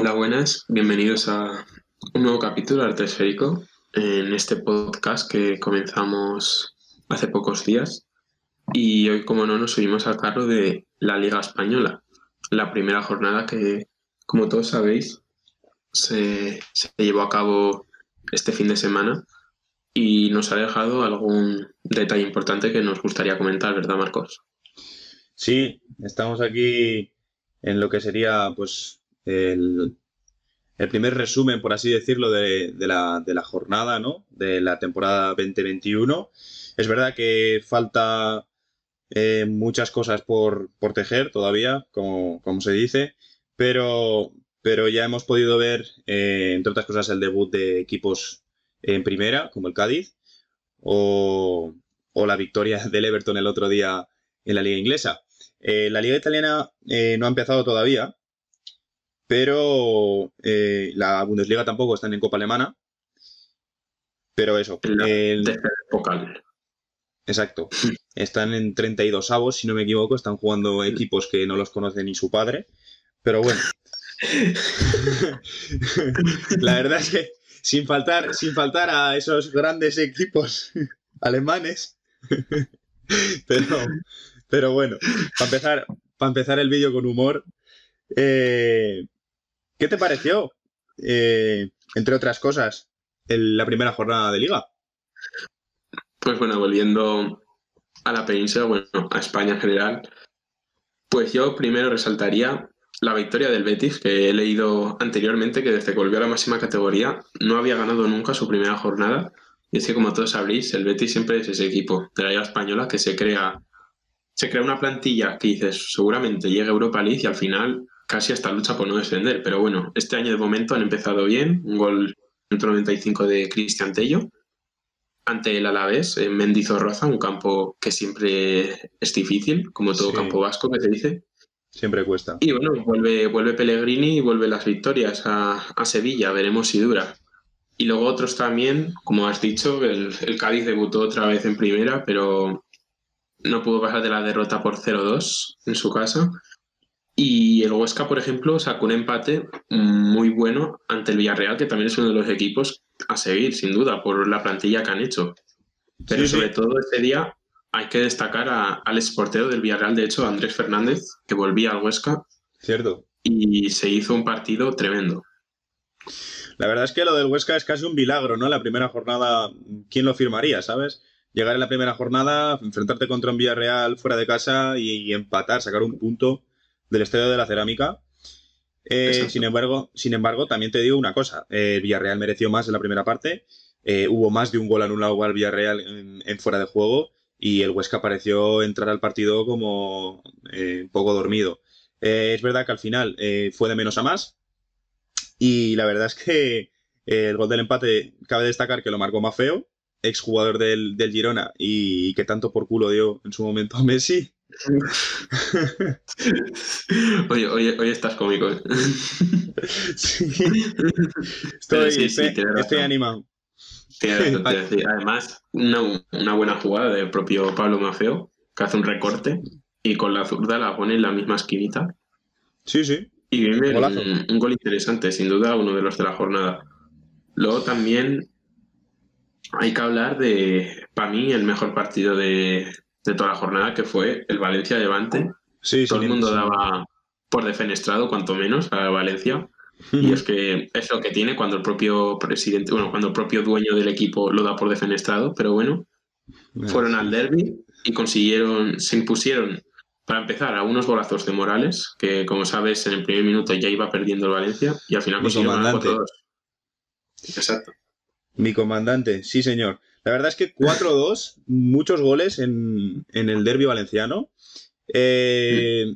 Hola, buenas. Bienvenidos a un nuevo capítulo de Arte en este podcast que comenzamos hace pocos días. Y hoy, como no, nos subimos al carro de la Liga Española, la primera jornada que, como todos sabéis, se, se llevó a cabo este fin de semana y nos ha dejado algún detalle importante que nos gustaría comentar, ¿verdad, Marcos? Sí, estamos aquí en lo que sería pues el, primer resumen, por así decirlo, de, la, jornada, ¿no? De la temporada 2021. Es verdad que falta eh, muchas cosas por, tejer todavía, como, se dice, pero, pero ya hemos podido ver, eh, entre otras cosas, el debut de equipos en primera, como el Cádiz, o, la victoria del Everton el otro día en la liga inglesa. Eh, la liga italiana no ha empezado todavía, pero eh, la Bundesliga tampoco está en Copa Alemana. Pero eso. El... Exacto. Están en 32 avos, si no me equivoco. Están jugando equipos que no los conoce ni su padre. Pero bueno. la verdad es que sin faltar, sin faltar a esos grandes equipos alemanes. pero, pero bueno, para empezar, para empezar el vídeo con humor, eh, ¿Qué te pareció, eh, entre otras cosas, la primera jornada de liga? Pues bueno, volviendo a la península, bueno, a España en general, pues yo primero resaltaría la victoria del Betis, que he leído anteriormente que desde que volvió a la máxima categoría no había ganado nunca su primera jornada. Y es que como todos sabréis, el Betis siempre es ese equipo de la Liga Española que se crea, se crea una plantilla que dices, seguramente llega a Europa League y al final casi hasta lucha por no descender. Pero bueno, este año de momento han empezado bien. Un gol en 95 de Cristian Tello ante el Alavés en Mendizorroza, un campo que siempre es difícil, como todo campo vasco que se dice. Siempre cuesta. Y bueno, vuelve, vuelve Pellegrini y vuelve las victorias a, Sevilla, veremos si dura. Y luego otros también, como has dicho, el, el Cádiz debutó otra vez en primera, pero no pudo pasar de la derrota por 0-2 en su casa. Y el Huesca, por ejemplo, sacó un empate muy bueno ante el Villarreal, que también es uno de los equipos a seguir, sin duda, por la plantilla que han hecho. Pero sobre todo este día hay que destacar al exportero del Villarreal, de hecho, Andrés Fernández, que volvía al Huesca. Cierto. Y se hizo un partido tremendo. La verdad es que lo del Huesca es casi un milagro, ¿no? La primera jornada, ¿quién lo firmaría, sabes? Llegar en la primera jornada, enfrentarte contra un Villarreal fuera de casa y empatar, sacar un punto del Estadio de la Cerámica. Eh, sin, embargo, sin embargo, también te digo una cosa, eh, Villarreal mereció más en la primera parte, eh, hubo más de un gol anulado al Villarreal en, fuera de juego y el Huesca pareció entrar al partido como un poco dormido. es verdad que al final fue de menos a más y la verdad es que el gol del empate cabe destacar que lo marcó Mafeo, exjugador del, del Girona y que tanto por culo dio en su momento a Messi. oye, hoy estás cómico. ¿eh? Estoy, animado. Además, una, buena jugada del propio Pablo Mafeo, que hace un recorte y con la zurda la pone en la misma esquinita. Sí, sí. Y viene un, un, gol interesante, sin duda, uno de los de la jornada. Luego también hay que hablar de, para mí, el mejor partido de, de toda la jornada, que fue el Valencia Levante. Sí, Todo el mundo daba por defenestrado, cuanto menos, a Valencia. Y es que es lo que tiene cuando el propio presidente, bueno, cuando el propio dueño del equipo lo da por defenestrado, pero bueno, fueron al derby y consiguieron, se impusieron para empezar a unos golazos de Morales, que como sabes en el primer minuto ya iba perdiendo el Valencia y al final consiguieron ganar 4-2. Exacto. Mi comandante, sí señor. La verdad es que 4-2, muchos goles en, el derby valenciano. Eh,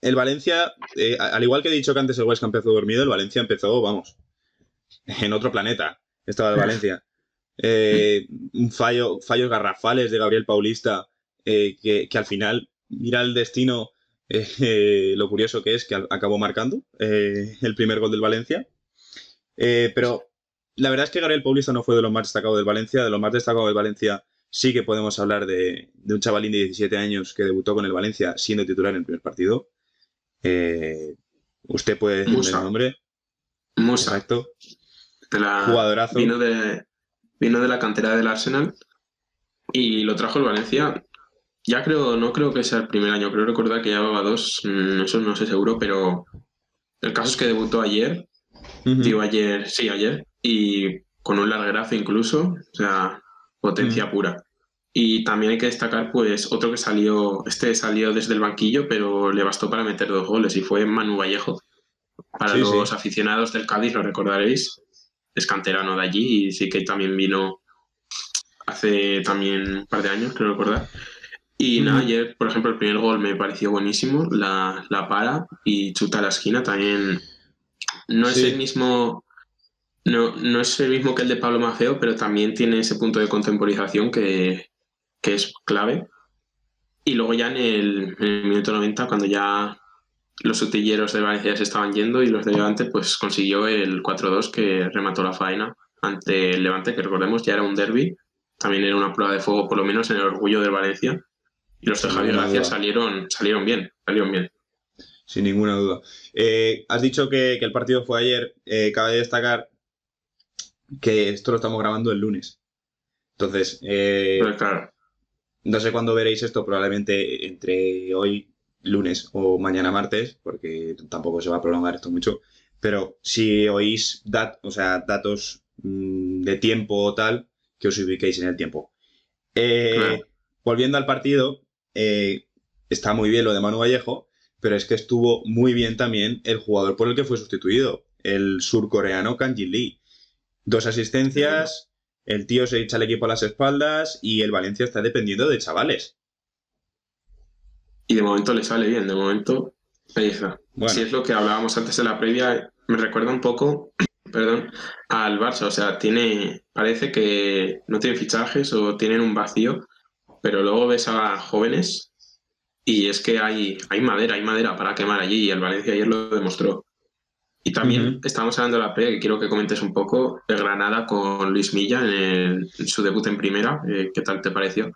el Valencia, eh, al igual que he dicho que antes el Huesca empezó dormido, el Valencia empezó, vamos, en otro planeta. Estaba el Valencia. Eh, un fallo, fallos garrafales de Gabriel Paulista, que, al final, mira el destino, lo curioso que es que acabó marcando el primer gol del Valencia. pero la verdad es que Gabriel Paulista no fue de los más destacados del Valencia. De los más destacados del Valencia sí que podemos hablar de, un chavalín de 17 años que debutó con el Valencia siendo titular en el primer partido. Eh, usted puede decirme el nombre. Musa. Exacto. De la, Jugadorazo. Vino de, vino de la cantera del Arsenal y lo trajo el Valencia. Ya creo, no creo que sea el primer año, creo recordar que llevaba dos, mm, eso no sé seguro, pero el caso es que debutó ayer, digo ayer, sí, ayer, y con un larguerazo incluso, o sea, potencia pura. Y también hay que destacar, pues, otro que salió, este salió desde el banquillo, pero le bastó para meter dos goles, y fue Manu Vallejo. Para Sí, los sí. aficionados del Cádiz, lo recordaréis, es canterano de allí y sí que también vino hace también un par de años, creo recordar. Y nada, Ujú. ayer, por ejemplo, el primer gol me pareció buenísimo, la, la para y chuta a la esquina también. No es Sí. el mismo. No, no es el mismo que el de Pablo Mafeo, pero también tiene ese punto de contemporización que, que es clave. Y luego ya en el, en el minuto 90, cuando ya los utilleros de Valencia se estaban yendo y los de Levante, pues consiguió el 4-2 que remató la faena ante el Levante, que recordemos ya era un derby, también era una prueba de fuego, por lo menos en el orgullo del Valencia. Y los de Javier Gracia salieron, salieron bien, salieron bien. Sin ninguna duda. Eh, has dicho que, que el partido fue ayer. Eh, cabe destacar que esto lo estamos grabando el lunes. Entonces, eh, claro, no sé cuándo veréis esto, probablemente entre hoy, lunes o mañana martes, porque tampoco se va a prolongar esto mucho. Pero si oís dat o sea, datos mm, de tiempo o tal, que os ubiquéis en el tiempo. Eh, Claro. Volviendo al partido, eh, está muy bien lo de Manu Vallejo, pero es que estuvo muy bien también el jugador por el que fue sustituido, el surcoreano Kanji Lee. Dos asistencias, el tío se echa al equipo a las espaldas y el Valencia está dependiendo de chavales. y de momento le sale bien, de momento ahí está. Bueno. Si es lo que hablábamos antes en la previa, me recuerda un poco, perdón, al Barça. O sea, tiene, parece que no tienen fichajes o tienen un vacío, pero luego ves a jóvenes y es que hay, hay madera, hay madera para quemar allí y el Valencia ayer lo demostró. Y también Ujú. estamos hablando de la previa, que quiero que comentes un poco el Granada con Luis Milla en, el- en su debut en primera. Eh, ¿Qué tal te pareció?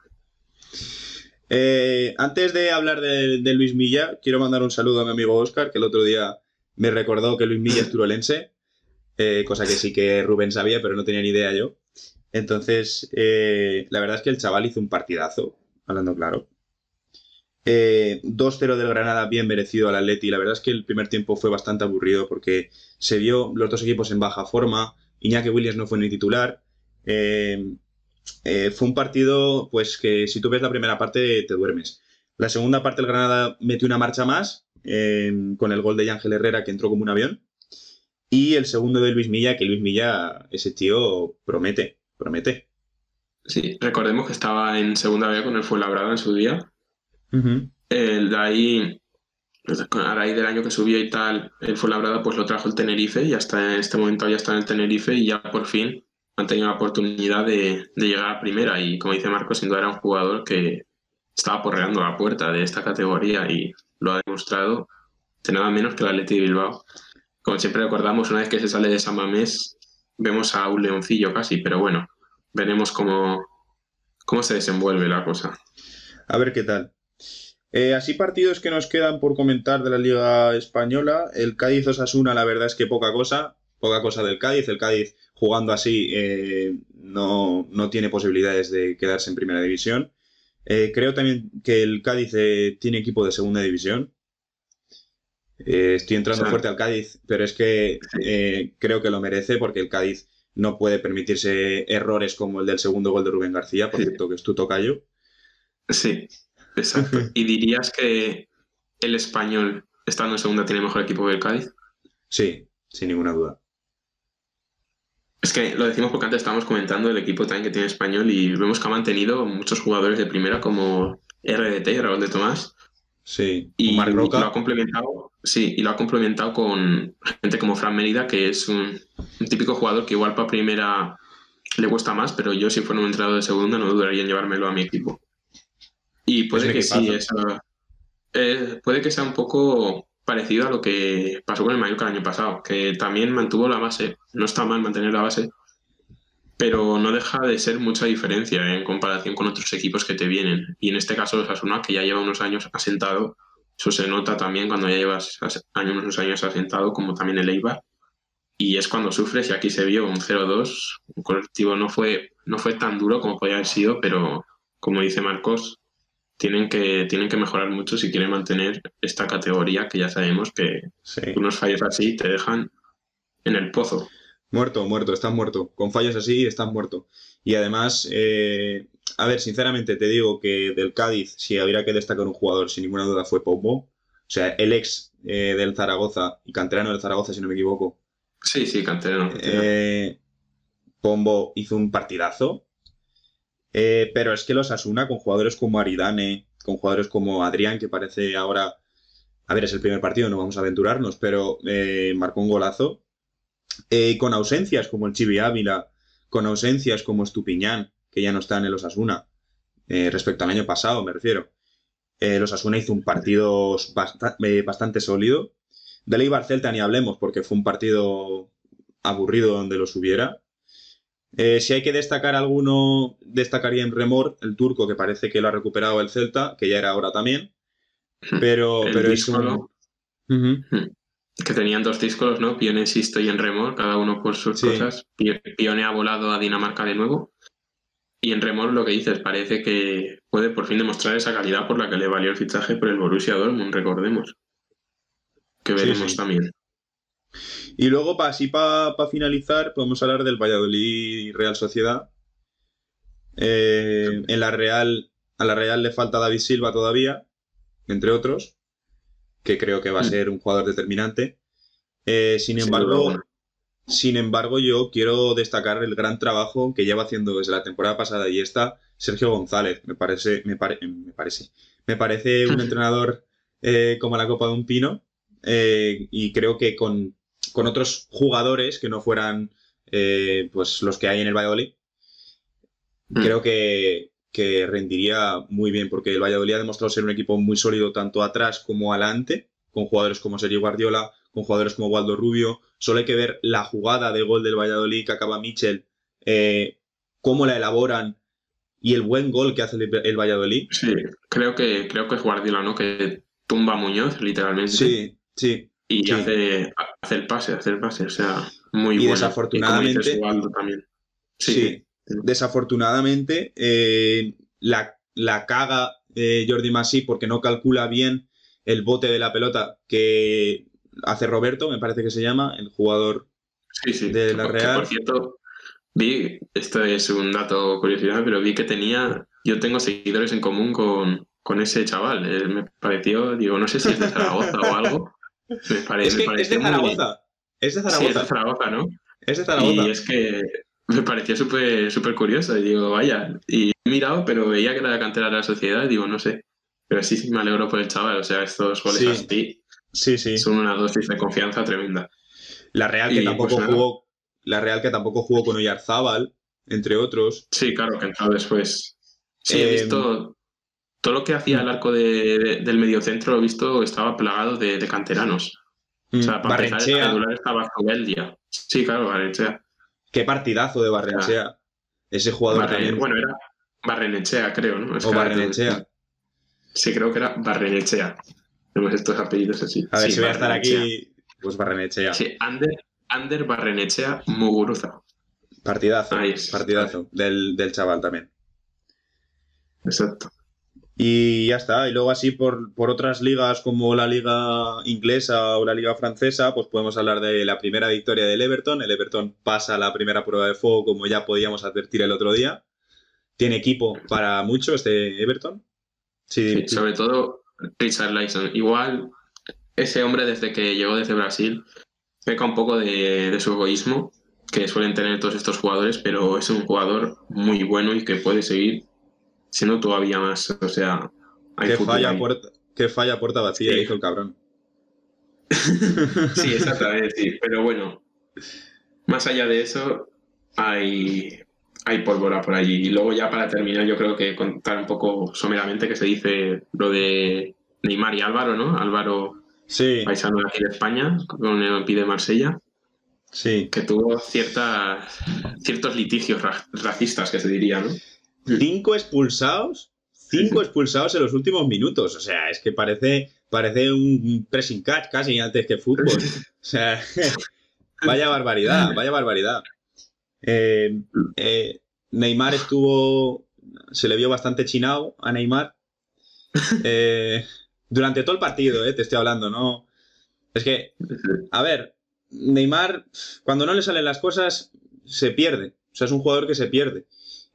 Eh, antes de hablar de, de Luis Milla, quiero mandar un saludo a mi amigo Oscar, que el otro día me recordó que Luis Milla es turolense, eh, cosa que sí que Rubén sabía, pero no tenía ni idea yo. Entonces, la verdad es que el chaval hizo un partidazo, hablando claro. Eh, 2-0 del Granada, bien merecido al Atleti. La verdad es que el primer tiempo fue bastante aburrido porque se vio los dos equipos en baja forma. Iñaki Williams no fue ni titular. Eh, eh, fue un partido, pues que si tú ves la primera parte te duermes. La segunda parte el Granada metió una marcha más eh, con el gol de Ángel Herrera que entró como un avión. Y el segundo de Luis Milla, que Luis Milla, ese tío promete, promete. Sí, recordemos que estaba en segunda B con el Fuenlabrada en su día. El de ahí, a raíz del año que subió y tal, el Fuenlabrada pues lo trajo el Tenerife y hasta en este momento ya está en el Tenerife y ya por fin han tenido la oportunidad de, de llegar a primera y como dice Marco, sin duda era un jugador que estaba porreando la puerta de esta categoría y lo ha demostrado de nada menos que el Atleti de Bilbao. Como siempre recordamos, una vez que se sale de San Mamés, vemos a un leoncillo casi, pero bueno, veremos cómo, cómo se desenvuelve la cosa. A ver qué tal. Eh, así partidos que nos quedan por comentar de la Liga Española. El Cádiz Osasuna, la verdad es que poca cosa. Poca cosa del Cádiz. El Cádiz jugando así eh, no, no tiene posibilidades de quedarse en primera división. Eh, creo también que el Cádiz tiene equipo de segunda división. Estoy entrando fuerte al Cádiz, pero es que creo que lo merece porque el Cádiz no puede permitirse errores como el del segundo gol de Rubén García, por cierto, que es tu tocayo. Sí, exacto. ¿Y dirías que el español, estando en segunda, tiene mejor equipo que el Cádiz? Sí, sin ninguna duda. Es que lo decimos porque antes estábamos comentando el equipo también que tiene español y vemos que ha mantenido muchos jugadores de primera como RDT, Raúl de Tomás, Sí, y Roca. lo ha complementado, sí, y lo ha complementado con gente como Fran Mérida, que es un, un típico jugador que igual para primera le cuesta más, pero yo si fuera un entrenador de segunda no dudaría en llevármelo a mi equipo. Y puede que sí, esa- eh, puede que sea un poco parecido a lo que pasó con el Mallorca el año pasado, que también mantuvo la base. No está mal mantener la base, pero no deja de ser mucha diferencia en comparación con otros equipos que te vienen. Y en este caso, Osasuna, que ya lleva unos años asentado, eso se nota también cuando ya llevas as- años, unos años asentado, como también el Eibar. y es cuando sufres y aquí se vio un 0-2. Un colectivo no fue, no fue tan duro como podía haber sido, pero como dice Marcos, tienen que, tienen que mejorar mucho si quieren mantener esta categoría que ya sabemos que unos fallos así te dejan en el pozo. Muerto, muerto, estás muerto. Con fallos así estás muerto. Y además, eh, a ver, sinceramente te digo que del Cádiz, si habría que destacar un jugador, sin ninguna duda fue Pombo. O sea, el ex eh, del Zaragoza y canterano del Zaragoza, si no me equivoco. Sí, sí, canterano. Eh, Pombo hizo un partidazo. Pero es que los Asuna, con jugadores como Aridane, con jugadores como Adrián, que parece ahora. A ver, es el primer partido, no vamos a aventurarnos, pero marcó un golazo. con ausencias como el Chibi Ávila, con ausencias como Estupiñán, que ya no está en el Osasuna, eh, respecto al año pasado, me refiero. Eh, el Osasuna hizo un partido eh, bastante sólido. De Leibar Celta ni hablemos, porque fue un partido aburrido donde los hubiera. Si hay que destacar alguno, destacaría en Remor, el turco, que parece que lo ha recuperado el Celta, que ya era ahora también. Pero, pero es un. Que tenían dos discos, ¿no? Pione, Sisto y en Remor, cada uno por sus cosas. Pione ha volado a Dinamarca de nuevo. Y en Remor lo que dices, parece que puede por fin demostrar esa calidad por la que le valió el fichaje por el Borussia Dortmund, recordemos. Que veremos también. Y luego, así para finalizar, podemos hablar del Valladolid Real Sociedad. Eh, en la Real, a la Real le falta David Silva todavía, entre otros que creo que va a mm. ser un jugador determinante. Eh, sin embargo, sin embargo, yo quiero destacar el gran trabajo que lleva haciendo desde la temporada pasada y esta Sergio González. Me parece, me, me parece, me parece un entrenador eh, como la copa de un pino eh, y creo que con, otros jugadores que no fueran pues los que hay en el Valladolid, mm. creo que, que rendiría muy bien, porque el Valladolid ha demostrado ser un equipo muy sólido tanto atrás como adelante, con jugadores como Sergio Guardiola, con jugadores como Waldo Rubio. Solo hay que ver la jugada de gol del Valladolid que acaba Michel, eh, cómo la elaboran y el buen gol que hace el, Valladolid. Sí, creo que, creo que es Guardiola, ¿no? Que tumba a Muñoz, literalmente. Sí, sí. Y Hace, hace, el pase, hace el pase, o sea, muy y bueno. Desafortunadamente, también. sí desafortunadamente eh, la, la, caga eh, Jordi Massi porque no calcula bien el bote de la pelota que hace Roberto, me parece que se llama, el jugador de la Real. por cierto, vi, esto es un dato curiosidad, pero vi que tenía, yo tengo seguidores en común con, con ese chaval. Eh, me pareció, digo, no sé si es de Zaragoza o algo. Me, parece es, de Zaragoza. Es de Zaragoza. Sí, es de Zaragoza, ¿no? Es de Zaragoza. Y es que me parecía súper súper curioso. Y digo, vaya. Y he mirado, pero veía que era la cantera de la sociedad. Y digo, no sé. Pero sí, sí, me alegro por el chaval. O sea, estos goles sí. así sí, sí. son una dosis de confianza tremenda. La Real que tampoco pues jugó. La Real que tampoco jugó con Oyarzábal, entre otros. Sí, claro, que entró después. Sí, he visto. Todo lo que hacía el arco de, del mediocentro, lo visto, estaba plagado de, canteranos. O sea, para Barrenchea. empezar, el estaba día Sí, claro, Barrenchea. Qué partidazo de Barrenechea. Ese jugador también. Bueno, era Barrenechea, creo, ¿no? o Barrenechea. Sí, creo que era Barrenechea. Tenemos estos apellidos así. A ver, si voy a estar aquí, pues Barrenechea. Sí, Ander, Ander Barrenechea Muguruza. Partidazo. partidazo del, del chaval también. Exacto. Y ya está. Y luego así por, otras ligas como la liga inglesa o la liga francesa, pues podemos hablar de la primera victoria del Everton. El Everton pasa la primera prueba de fuego como ya podíamos advertir el otro día. Tiene equipo para mucho este Everton. Sí, sobre todo Richard Lyson. Igual ese hombre desde que llegó desde Brasil peca un poco de, de su egoísmo que suelen tener todos estos jugadores, pero es un jugador muy bueno y que puede seguir siendo todavía más. O sea, hay que, falla puerta, que falla puerta vacía, dijo el cabrón. sí, exactamente, sí. Pero bueno, más allá de eso, hay, hay pólvora por allí. Y luego ya para terminar, yo creo que contar un poco someramente que se dice lo de Neymar y Álvaro, ¿no? Álvaro, sí. paisano de aquí de España, con el Pide Marsella. Sí. Que tuvo ciertas, ciertos litigios racistas, que se diría, ¿no? Cinco expulsados, cinco expulsados en los últimos minutos. O sea, es que parece, parece un pressing catch casi antes que fútbol. O sea, vaya barbaridad, vaya barbaridad. Eh, eh, Neymar estuvo, se le vio bastante chinado a Neymar. Eh, durante todo el partido, te estoy hablando, ¿no? Es que, a ver, Neymar, cuando no le salen las cosas, se pierde. O sea, es un jugador que se pierde.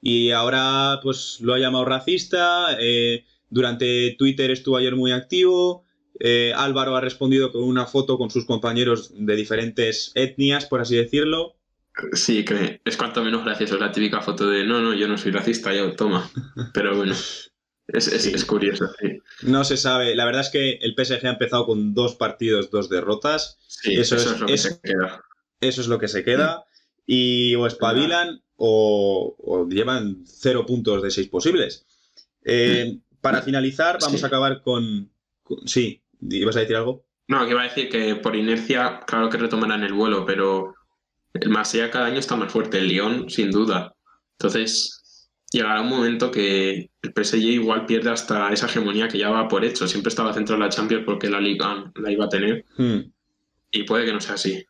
Y ahora, pues, lo ha llamado racista. durante Twitter estuvo ayer muy activo. Álvaro ha respondido con una foto con sus compañeros de diferentes etnias, por así decirlo. Sí, que es cuanto menos gracioso. Es la típica foto de no, no, yo no soy racista, yo toma. Pero bueno, es, curioso. No se sabe. La verdad es que el PSG ha empezado con dos partidos, dos derrotas. Sí, eso, es, lo que se queda. Eso es lo que se queda. Y o espabilan o, llevan cero puntos de seis posibles. Eh, para finalizar, vamos a acabar con, con. Sí, ¿ibas a decir algo? No, que iba a decir que por inercia, claro que retomarán el vuelo, pero el Marsella cada año está más fuerte, el Lyon sin duda. Entonces, llegará un momento que el PSG igual pierde hasta esa hegemonía que ya va por hecho. Siempre estaba centrado en la Champions porque la Liga la iba a tener. Hmm. Y puede que no sea así.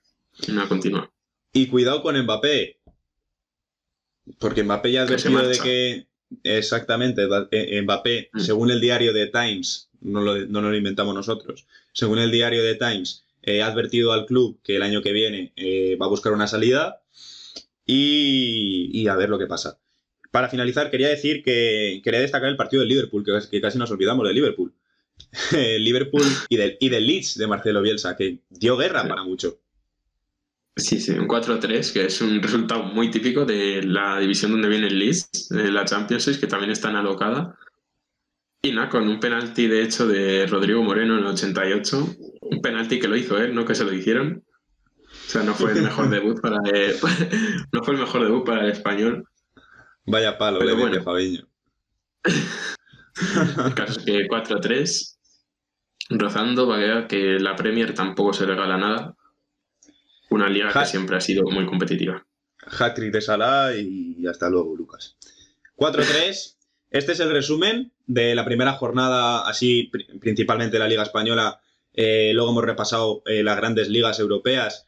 No continúa. Y cuidado con Mbappé. Porque Mbappé ya ha advertido de que. Exactamente, eh, Mbappé, hmm. según el diario de Times, no lo, no lo inventamos nosotros, según el diario de Times, ha advertido al club que el año que viene eh, va a buscar una salida y, a ver lo que pasa. Para finalizar, quería decir que quería destacar el partido del Liverpool, que, casi nos olvidamos del Liverpool. Liverpool y del, y del Leeds de Marcelo Bielsa, que dio guerra para mucho. Sí, sí, un 4-3, que es un resultado muy típico de la división donde viene el Leeds, de la Champions, que también está alocada. Y nada, con un penalti de hecho de Rodrigo Moreno en el 88, un penalti que lo hizo él, no que se lo hicieron. O sea, no fue el mejor debut para el, no fue el mejor debut para el español. Vaya palo, Pero bueno. Fabiño. el caso es que 4-3, rozando para que la Premier tampoco se regala nada. Una liga que siempre ha sido muy competitiva. Hat-trick de Salah y hasta luego, Lucas. 4-3. Este es el resumen de la primera jornada, así principalmente la Liga Española. Eh, luego hemos repasado eh, las grandes ligas europeas.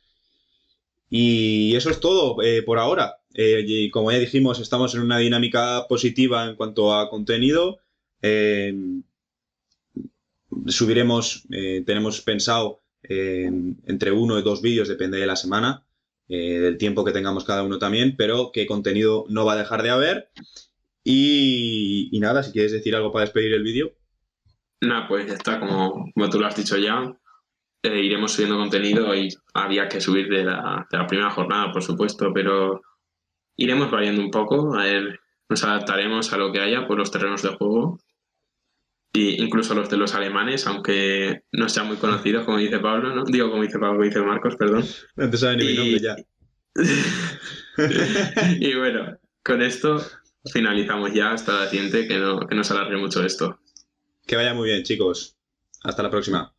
Y eso es todo eh, por ahora. y como ya dijimos, estamos en una dinámica positiva en cuanto a contenido. subiremos, tenemos pensado entre uno y dos vídeos, depende de la semana, del tiempo que tengamos cada uno también, pero que contenido no va a dejar de haber. Y, nada, si quieres decir algo para despedir el vídeo. Nada, pues ya está, como, tú lo has dicho ya, eh, iremos subiendo contenido y había que subir de la, primera jornada, por supuesto, pero iremos variando un poco, a ver, nos adaptaremos a lo que haya por los terrenos de juego e incluso los de los alemanes, aunque no sean muy conocidos, como dice Pablo, ¿no? Digo, como dice Pablo, como dice Marcos, perdón. No te ni mi nombre ya. y bueno, con esto finalizamos ya hasta la siguiente, que no, que no se alargue mucho esto. Que vaya muy bien, chicos. Hasta la próxima.